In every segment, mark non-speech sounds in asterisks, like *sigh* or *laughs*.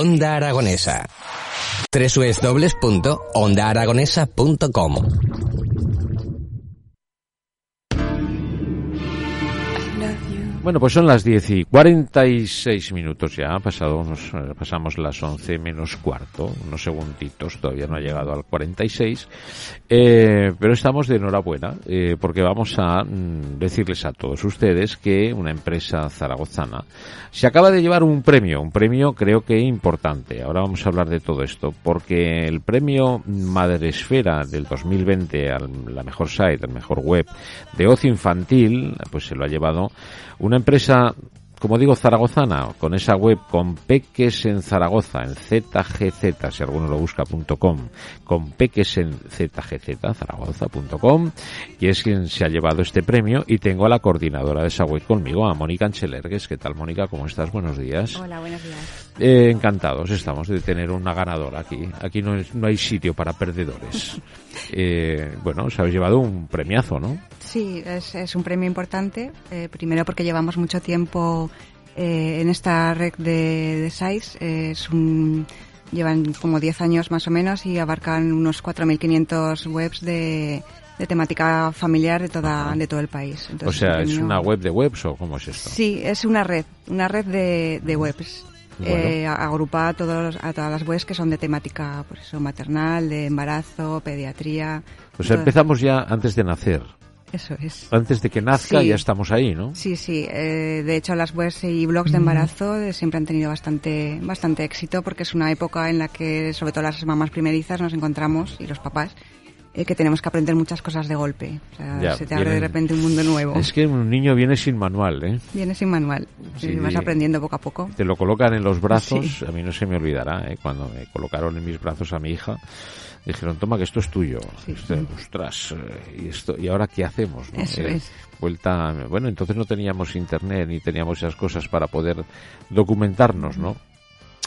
Onda Aragonesa. www.ondaaragonesa.com Bueno, pues son las 10 y 46 minutos ya, pasado unos, eh, pasamos las 11 menos cuarto, unos segunditos, todavía no ha llegado al 46, eh, pero estamos de enhorabuena eh, porque vamos a mm, decirles a todos ustedes que una empresa zaragozana se acaba de llevar un premio, un premio creo que importante. Ahora vamos a hablar de todo esto porque el premio Madresfera del 2020 a la mejor site, al mejor web de ocio infantil, pues se lo ha llevado una empresa como digo, zaragozana, con esa web con peques en Zaragoza, en ZGZ, si alguno lo busca.com, con peques en ZGZ, zaragoza.com, y es quien se ha llevado este premio, y tengo a la coordinadora de esa web conmigo, a Mónica Anchelergues. ¿Qué tal, Mónica? ¿Cómo estás? Buenos días. Hola, buenos días. Eh, encantados estamos de tener una ganadora aquí. Aquí no, no hay sitio para perdedores. *laughs* eh, bueno, os habéis llevado un premiazo, ¿no? Sí, es, es un premio importante. Eh, primero porque llevamos mucho tiempo eh, en esta red de, de SAIS. Es un, llevan como 10 años más o menos y abarcan unos 4.500 webs de, de temática familiar de toda de todo el país. o sea, ¿es una web de webs o cómo es esto? Sí, es una red, una red de, de webs. Bueno. Eh, agrupa a, todos, a todas las webs que son de temática pues eso, maternal, de embarazo, pediatría. O sea, todo- empezamos ya antes de nacer. Eso es. Antes de que nazca Sí. ya estamos ahí, ¿no? Sí, sí. eh, de hecho, las webs y blogs de embarazo eh, siempre han tenido bastante, bastante éxito porque es una época en la que, sobre todo las mamás primerizas, nos encontramos y los papás eh, que tenemos que aprender muchas cosas de golpe. O sea, Ya, se te abre de repente un mundo nuevo. Es que un niño viene sin manual, ¿eh? Viene sin manual Sí, y vas aprendiendo poco a poco. Te lo colocan en los brazos, Sí. a mí no se me olvidará, ¿eh? Cuando me colocaron en mis brazos a mi hija, dijeron, toma que esto es tuyo. Sí. Este, ostras, eh, ¿y, esto, ¿y ahora qué hacemos? no? Eso Eh, es. Vuelta, bueno, entonces no teníamos internet ni teníamos esas cosas para poder documentarnos, ¿no?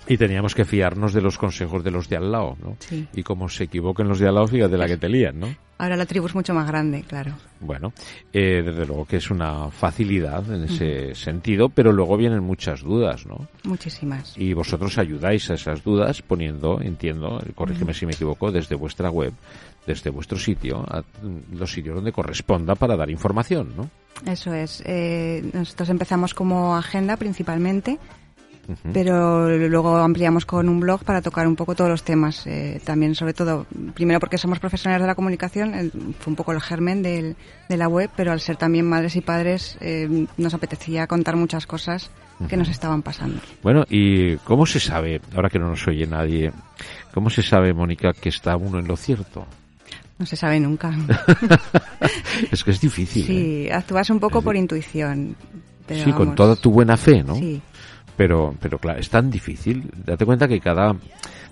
Y teníamos que fiarnos de los consejos de los de al lado, ¿no? Sí. Y como se equivoquen los de al lado, fíjate la que te lían, ¿no? Ahora la tribu es mucho más grande, claro. Bueno, eh, desde luego que es una facilidad en ese sentido, pero luego vienen muchas dudas, ¿no? Muchísimas. Y vosotros ayudáis a esas dudas poniendo, entiendo, corrígeme si me equivoco, desde vuestra web, desde vuestro sitio, a los sitios donde corresponda para dar información, ¿no? Eso es. Eh, nosotros empezamos como agenda principalmente, Pero luego ampliamos con un blog para tocar un poco todos los temas. Eh, también, sobre todo, primero porque somos profesionales de la comunicación, el- fue un poco el germen del- de la web, pero al ser también madres y padres, eh, nos apetecía contar muchas cosas que nos estaban pasando. Bueno, ¿y cómo se sabe, ahora que no nos oye nadie, cómo se sabe, Mónica, que está uno en lo cierto? No se sabe nunca. *laughs* es que es difícil. ¿eh? sí, actúas un poco por intuición. Pero Sí, con toda tu buena fe, ¿no? Sí, Pero, pero claro, es tan difícil. Date cuenta que cada,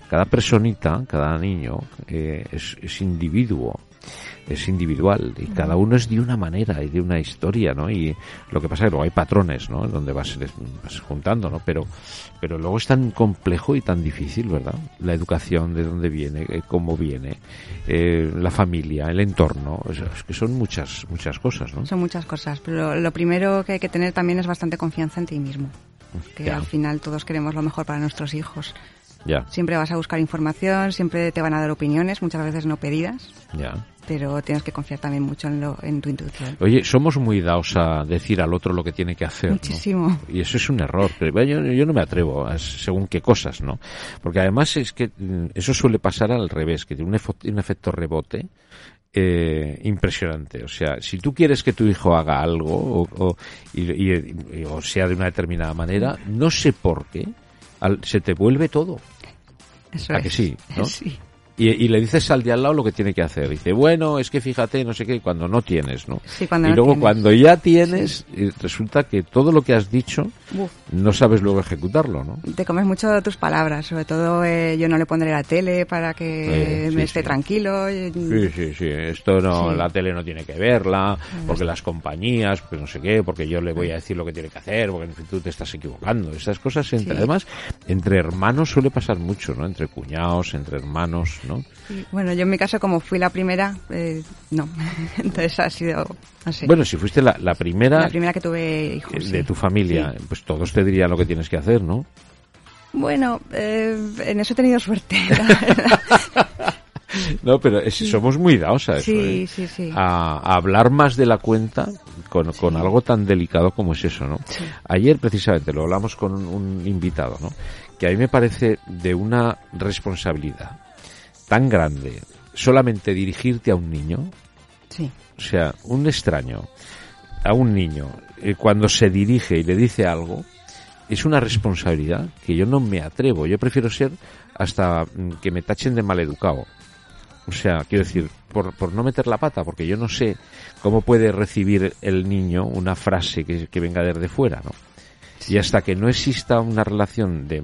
cada personita, cada niño, eh, es, es individuo, es individual y cada uno es de una manera y de una historia, ¿no? Y lo que pasa es que luego hay patrones, ¿no? Donde vas, vas juntando, ¿no? Pero, pero luego es tan complejo y tan difícil, ¿verdad? La educación, de dónde viene, eh, cómo viene, eh, la familia, el entorno, es, es que son muchas, muchas cosas, ¿no? son muchas cosas. Pero lo primero que hay que tener también es bastante confianza en ti mismo. Que Ya. al final todos queremos lo mejor para nuestros hijos. Ya, Siempre vas a buscar información, siempre te van a dar opiniones, muchas veces no pedidas, ya. pero tienes que confiar también mucho en, lo, en tu intuición. Oye, somos muy dados a decir al otro lo que tiene que hacer. ¿no? Muchísimo. Y eso es un error. Pero yo, yo no me atrevo a según qué cosas, ¿no? Porque además es que mm, eso suele pasar al revés, que tiene un efecto rebote eh, impresionante. O sea, si tú quieres que tu hijo haga algo o, o- y, y- y- o sea de una determinada manera, no sé por qué, al- se te vuelve todo. Eso ¿A es. que sí, no? *laughs* Sí. Y, y le dices al de al lado lo que tiene que hacer. Dice, bueno, es que fíjate, no sé qué, cuando no tienes, ¿no? Sí, cuando y no luego tienes. cuando ya tienes, y resulta que todo lo que has dicho Uf, no sabes luego ejecutarlo, ¿no? te comes mucho tus palabras, sobre todo eh, yo no le pondré la tele para que Eh, sí, me esté sí. tranquilo. Sí, sí, sí. Esto no, la tele no tiene que verla, porque las compañías, pues no sé qué, porque yo le voy a decir lo que tiene que hacer, porque en fin, tú te estás equivocando. Esas cosas, entre, además, entre hermanos suele pasar mucho, ¿no? Entre cuñados, entre hermanos, ¿no? Bueno, yo en mi caso, como fui la primera, eh, no. *laughs* Entonces ha sido así. Bueno, si fuiste la, la primera, la primera que tuve eh, hijos. de sí. tu familia, Sí. pues todos te dirían lo que tienes que hacer, ¿no? Bueno, eh, en eso he tenido suerte. *laughs* no, pero somos muy dados a eso. ¿eh? sí, sí, a, hablar más de la cuenta con, con, algo tan delicado como es eso, ¿no? Ayer precisamente lo hablamos con un, invitado, ¿no? Que a mí me parece de una responsabilidad tan grande solamente dirigirte a un niño. Sí. O sea, un extraño a un niño eh, cuando se dirige y le dice algo, es una responsabilidad que yo no me atrevo. Yo prefiero ser hasta mm, que me tachen de maleducado. O sea, quiero decir, por, por no meter la pata, porque yo no sé cómo puede recibir el niño una frase que, que venga desde fuera, ¿no? Y hasta que no exista una relación de,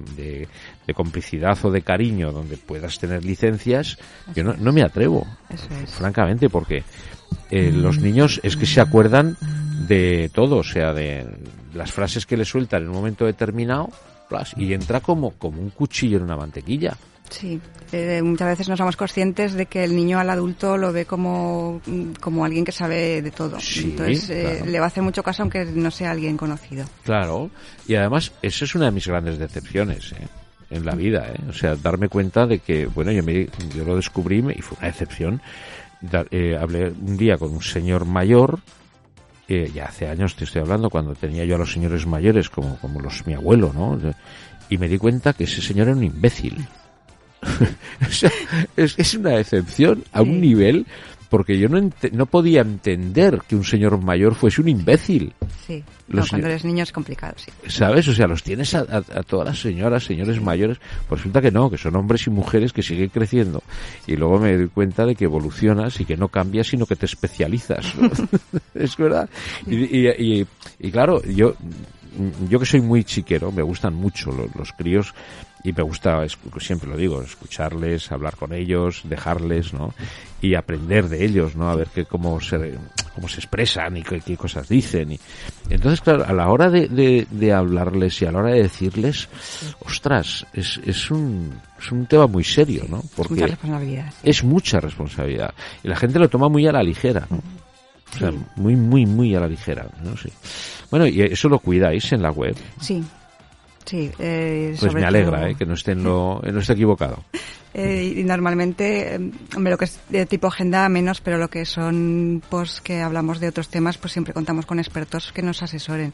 de, complicidad o de cariño donde puedas tener licencias, yo no, no me atrevo, francamente, porque eh, los niños es que se acuerdan de todo, o sea, de las frases que le sueltan en un momento determinado, y entra como, como un cuchillo en una mantequilla. Sí, eh, muchas veces no somos conscientes de que el niño al adulto lo ve como, como alguien que sabe de todo. Entonces eh, le va a hacer mucho caso aunque no sea alguien conocido. Claro, y además eso es una de mis grandes decepciones. ¿eh? en la vida, ¿eh? o sea, darme cuenta de que, bueno, yo, me, yo lo descubrí y fue una decepción. hablé un día con un señor mayor ya hace años te estoy hablando, cuando tenía yo a los señores mayores como, como los mi abuelo, ¿no? Y me di cuenta que ese señor era un imbécil. *laughs* es, es, una decepción a un nivel porque yo no, no podía entender que un señor mayor fuese un imbécil. Sí, cuando eres niño es complicado, sí. ¿Sabes? O sea, los tienes a, todas las señoras, señores mayores, pues resulta que no, que son hombres y mujeres que siguen creciendo. Y luego me doy cuenta de que evolucionas y que no cambias, sino que te especializas. *laughs* es verdad. Y, y, y, claro, yo yo que soy muy chiquero, me gustan mucho los, los críos y me gusta, siempre lo digo, escucharles, hablar con ellos, dejarles, ¿no? Y aprender de ellos, ¿no? A ver qué, cómo se, cómo se expresan y qué, cosas dicen. Y, entonces, claro, a la hora de, de, hablarles y a la hora de decirles, ostras, es, es un, es un tema muy serio, ¿no? Porque mucha responsabilidad. Es mucha responsabilidad. Y la gente lo toma muy a la ligera, ¿no? O sea, muy, muy, muy a la ligera, ¿no? Sí. Bueno, y eso lo cuidáis en la web. Sí, Sí, eh, pues me alegra eh, que no esté, en lo, *laughs* no esté equivocado. Eh, y normalmente, eh, lo que es de tipo agenda menos, pero lo que son pues que hablamos de otros temas, pues siempre contamos con expertos que nos asesoren.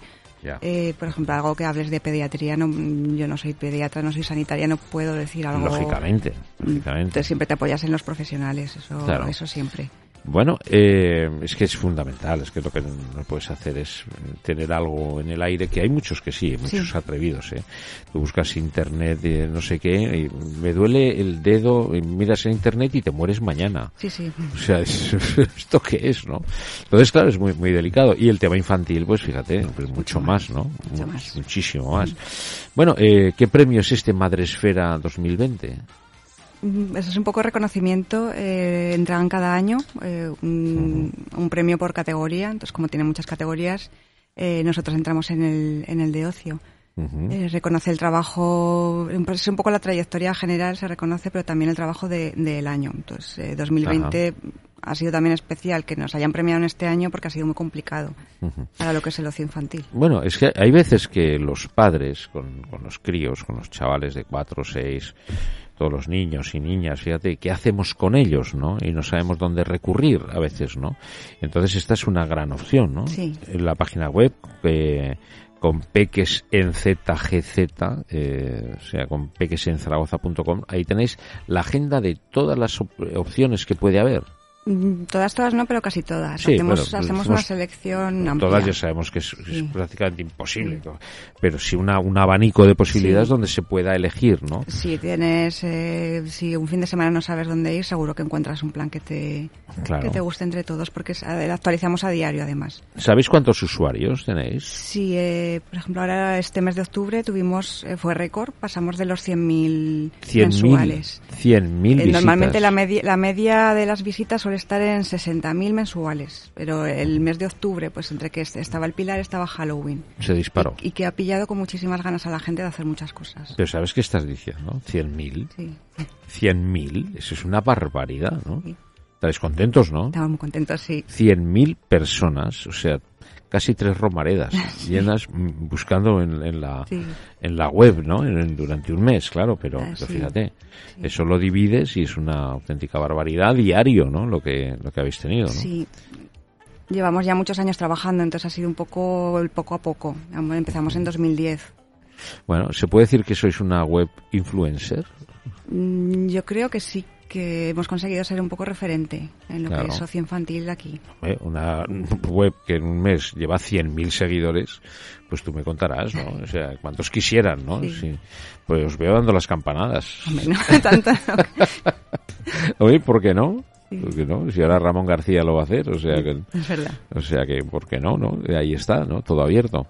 Eh, por ejemplo, algo que hables de pediatría, no, yo no soy pediatra, no soy sanitaria, no puedo decir algo. Lógicamente, lógicamente. Entonces siempre te apoyas en los profesionales, eso, eso siempre. Bueno, eh, es que es fundamental, es que lo que no puedes hacer es tener algo en el aire, que hay muchos que sí, muchos atrevidos, ¿eh? Tú buscas internet, eh, no sé qué, y me duele el dedo, y miras en internet y te mueres mañana. Sí, sí. O sea, *laughs* ¿esto qué es, no? Entonces, claro, es muy, muy delicado. Y el tema infantil, pues fíjate, pues mucho más, ¿no? Mucho más. Muchísimo más. Bueno, eh, ¿qué premio es este Madresfera 2020? Mm, eso es un poco reconocimiento. Eh, entregan cada año eh, un, premio por categoría. Entonces, como tiene muchas categorías, eh, nosotros entramos en el, en el de ocio. Eh, reconoce el trabajo, es un poco la trayectoria general se reconoce, pero también el trabajo del año. Entonces, 2020 ha sido también especial que nos hayan premiado en este año porque ha sido muy complicado para lo que es el ocio infantil. Bueno, es que hay veces que los padres con, con los críos, con los chavales de 4 o 6, todos los niños y niñas, fíjate, ¿qué hacemos con ellos, no? Y no sabemos dónde recurrir a veces, ¿no? Entonces esta es una gran opción, ¿no? Sí. En la página web, eh, con peques en ZGZ, eh, o sea, con peques en Zaragoza.com, ahí tenéis la agenda de todas las opciones que puede haber. Mm, todas, todas no, pero casi todas. hacemos, hacemos una selección amplia. Todas ya sabemos que es, prácticamente imposible, pero sí una, un abanico de posibilidades donde se pueda elegir, ¿no? Si tienes, eh, si un fin de semana no sabes dónde ir, seguro que encuentras un plan que te, que te guste entre todos, porque actualizamos a diario además. ¿Sabéis cuántos usuarios tenéis? Sí, eh, por ejemplo, ahora este mes de octubre tuvimos, eh, fue récord, pasamos de los 100.000 mensuales. 100.000 visitas. Normalmente la media, la media de las visitas suele estar en 60.000 mensuales, pero el mes de octubre, pues entre que estaba el Pilar, estaba Halloween. Se disparó. Y, que ha pillado con muchísimas ganas a la gente de hacer muchas cosas. Pero ¿sabes qué estás diciendo? 100.000. Sí. 100.000, eso es una barbaridad, ¿no? Estáis contentos, ¿no? Estamos muy contentos, sí. 100.000 personas, o sea, casi tres romaredas *laughs* llenas mm, buscando en, la en la web, ¿no? durante un mes, claro, pero, ah, fíjate, eso lo divides y es una auténtica barbaridad diario, ¿no? Lo que lo que habéis tenido, ¿no? Sí. Llevamos ya muchos años trabajando, entonces ha sido un poco el poco a poco. Empezamos en 2010. Bueno, ¿se puede decir que sois una web influencer? Mm, yo creo que sí que hemos conseguido ser un poco referente en lo que es socio infantil aquí. Una web que en un mes lleva 100.000 seguidores, pues tú me contarás, ¿no? O sea, cuántos quisieran, ¿no? Sí. Pues os veo dando las campanadas. Hombre, no, *laughs* tanto. Oye, ¿por qué no? No? Si ahora Ramón García lo va a hacer, o sea que, es verdad. o sea que, ¿por qué no? no? Ahí está, ¿no? Todo abierto.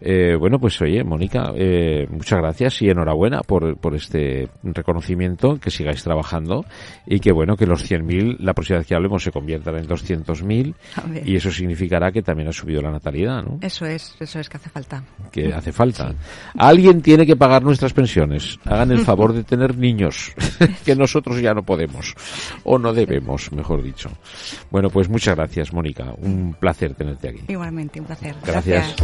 Eh, bueno, pues oye, Mónica, eh, muchas gracias y enhorabuena por, por este reconocimiento, que sigáis trabajando y que bueno, que los 100.000, la próxima vez que hablemos, se conviertan en 200.000 y eso significará que también ha subido la natalidad, ¿no? Eso es, eso es que hace falta. Que hace falta. Alguien tiene que pagar nuestras pensiones. Hagan el favor de tener niños, *laughs* que nosotros ya no podemos o no debemos, mejor dicho. Bueno, pues muchas gracias, Mónica. Un placer tenerte aquí. Igualmente, un placer. gracias.